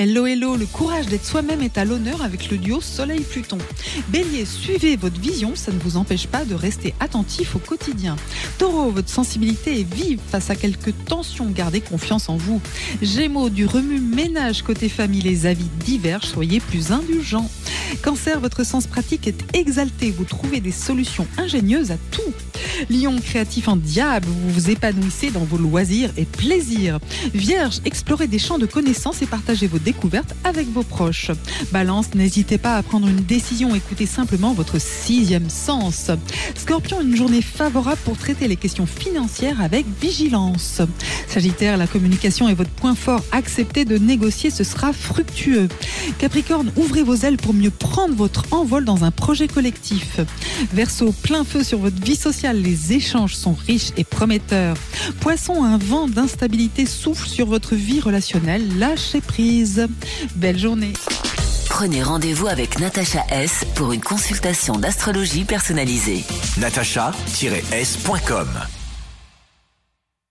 Hello, hello, le courage d'être soi-même est à l'honneur avec le duo Soleil-Pluton. Bélier, suivez votre vision, ça ne vous empêche pas de rester attentif au quotidien. Taureau, votre sensibilité est vive face à quelques tensions, gardez confiance en vous. Gémeaux, du remue-ménage côté famille, les avis divergent, soyez plus indulgents. Cancer, votre sens pratique est exalté, vous trouvez des solutions ingénieuses à tout. Lion, créatif en diable, vous vous épanouissez dans vos loisirs et plaisirs. Vierge, explorez des champs de connaissances et partagez vos découvertes avec vos proches. Balance, n'hésitez pas à prendre une décision, écoutez simplement votre sixième sens. Scorpion, une journée favorable pour traiter les questions financières avec vigilance. Sagittaire, la communication est votre point fort, acceptez de négocier, ce sera fructueux. Capricorne, ouvrez vos ailes pour mieux prendre votre envol dans un projet collectif. Verseau, plein feu sur votre vie sociale, les échanges sont riches et prometteurs. Poisson, un vent d'instabilité souffle sur votre vie relationnelle, lâchez prise. Belle journée. Prenez rendez-vous avec Natacha S pour une consultation d'astrologie personnalisée. natacha-s.com